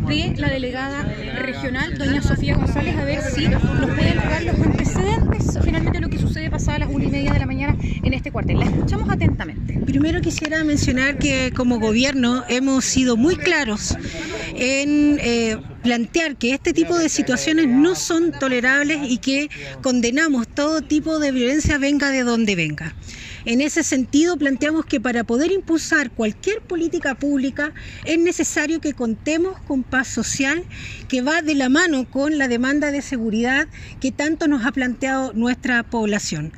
de la delegada regional, doña Sofía González, a ver si nos puede entregar los antecedentes finalmente lo que sucede pasada las una y media de la mañana en este cuartel. La escuchamos atentamente. Primero quisiera mencionar que como gobierno hemos sido muy claros en eh, plantear que este tipo de situaciones no son tolerables y que condenamos todo tipo de violencia venga de donde venga. En ese sentido, planteamos que para poder impulsar cualquier política pública es necesario que contemos con paz social que va de la mano con la demanda de seguridad que tanto nos ha planteado nuestra población.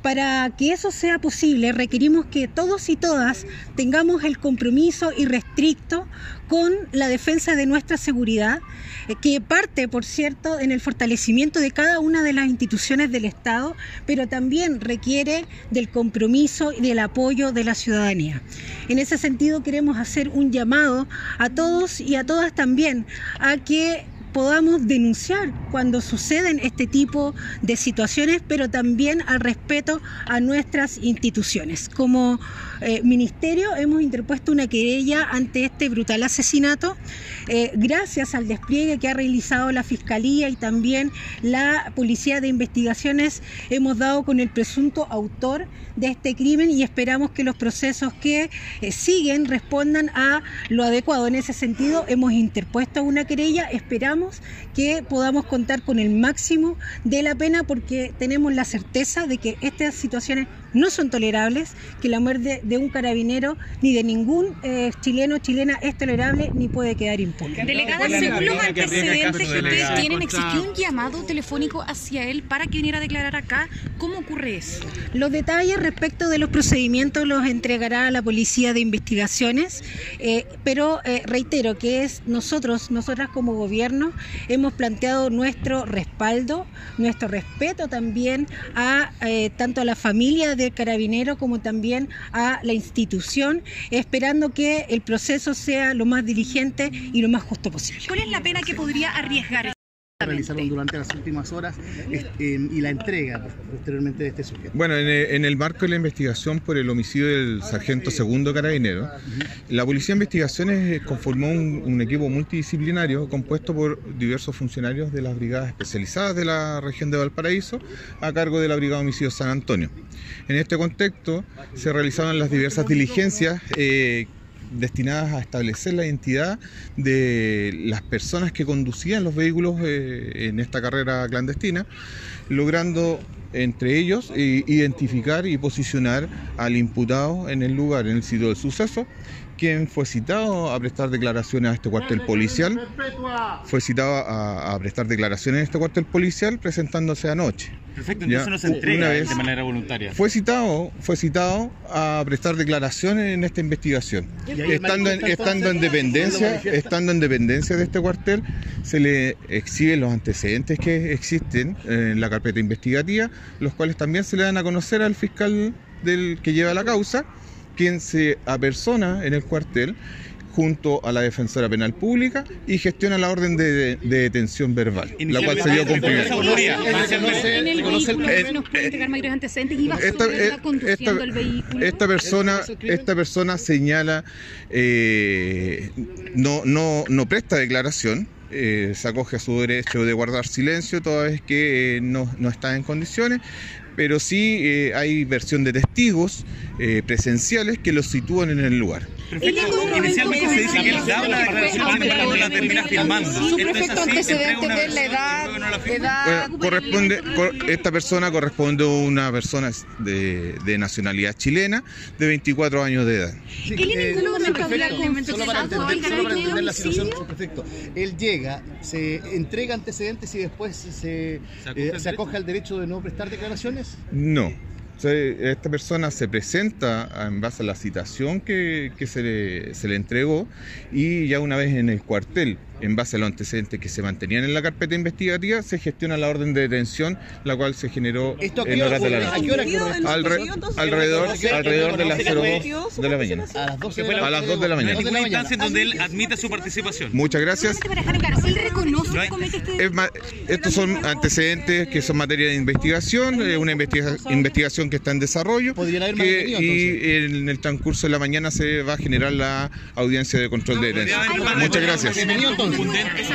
Para que eso sea posible, requerimos que todos y todas tengamos el compromiso irrestricto con la defensa de nuestra seguridad, eh, que parte, por cierto, en el fortalecimiento de cada una de las instituciones del Estado, pero también requiere del compromiso y del apoyo de la ciudadanía. En ese sentido, queremos hacer un llamado a todos y a todas también a que podamos denunciar cuando suceden este tipo de situaciones, pero también al respeto a nuestras instituciones. Como eh, ministerio hemos interpuesto una querella ante este brutal asesinato, eh, gracias al despliegue que ha realizado la Fiscalía y también la Policía de Investigaciones, hemos dado con el presunto autor de este crimen y esperamos que los procesos que eh, siguen respondan a lo adecuado. En ese sentido, hemos interpuesto una querella, esperamos que podamos contar con el máximo de la pena porque tenemos la certeza de que estas situaciones no son tolerables, que la muerte de un carabinero ni de ningún eh, chileno o chilena es tolerable ni puede quedar impune. Delegada, según los antecedentes que ustedes tienen, ¿existió un llamado telefónico hacia él para que viniera a declarar acá? ¿Cómo ocurre eso? Los detalles respecto de los procedimientos los entregará a la Policía de Investigaciones, eh, pero eh, reitero que es nosotros, nosotras como gobierno, hemos planteado nuestro respaldo, nuestro respeto también a tanto a la familia carabinero como también a la institución, esperando que el proceso sea lo más diligente y lo más justo posible. ¿Cuál es la pena que podría arriesgar? Realizaron durante las últimas horas este, y la entrega posteriormente de este sujeto. Bueno, en el, marco de la investigación por el homicidio del sargento segundo carabinero, la Policía de Investigaciones eh, conformó un, equipo multidisciplinario compuesto por diversos funcionarios de las brigadas especializadas de la región de Valparaíso a cargo de la Brigada de Homicidio San Antonio. En este contexto se realizaron las diversas diligencias eh, destinadas a establecer la identidad de las personas que conducían los vehículos eh, en esta carrera clandestina, logrando entre ellos identificar y posicionar al imputado en el lugar, en el sitio del suceso, quien fue citado a prestar declaraciones a este cuartel policial, fue citado a, prestar declaraciones a este cuartel policial presentándose anoche. Perfecto, entonces no se entrega de manera voluntaria. Fue citado, fue citado a prestar declaraciones en esta investigación. Estando en, estando en dependencia, estando en dependencia de este cuartel, se le exhiben los antecedentes que existen en la carpeta investigativa, los cuales también se le dan a conocer al fiscal del que lleva la causa quien se apersona en el cuartel junto a la defensora penal pública y gestiona la orden de, detención verbal, la cual se dio cumplimiento. Esta persona, esta persona señala, eh, no, no, no presta declaración, eh, se acoge a su derecho de guardar silencio toda vez que eh, no, no, está en condiciones, pero sí eh, hay versión de testigos eh, presenciales que los sitúan en el lugar. Perfecto. Inicialmente se dice que él da una declaración cuando la termina filmando. Su perfecto antecedente de la edad, edad corresponde, esta persona corresponde a una persona de, de, nacionalidad chilena de 24 años de edad. Sí, eh, solo para entender, solo para entender la situación, perfecto. Él llega, se entrega antecedentes y después se, se acoge al derecho de no prestar declaraciones. No. Esta persona se presenta en base a la citación que, se, le, se le entregó y ya una vez en el cuartel en base a los antecedentes que se mantenían en la carpeta investigativa, se gestiona la orden de detención, la cual se generó en horas de la noche. alrededor, alrededor de las 02 de la mañana. A las 2 de la mañana. A las instancia en donde él admite su participación. Muchas gracias. estos son antecedentes que son materia de investigación, eh, una investigación que está en desarrollo y en el transcurso de la mañana se va a generar la audiencia de control de detención. Muchas gracias. Contundentes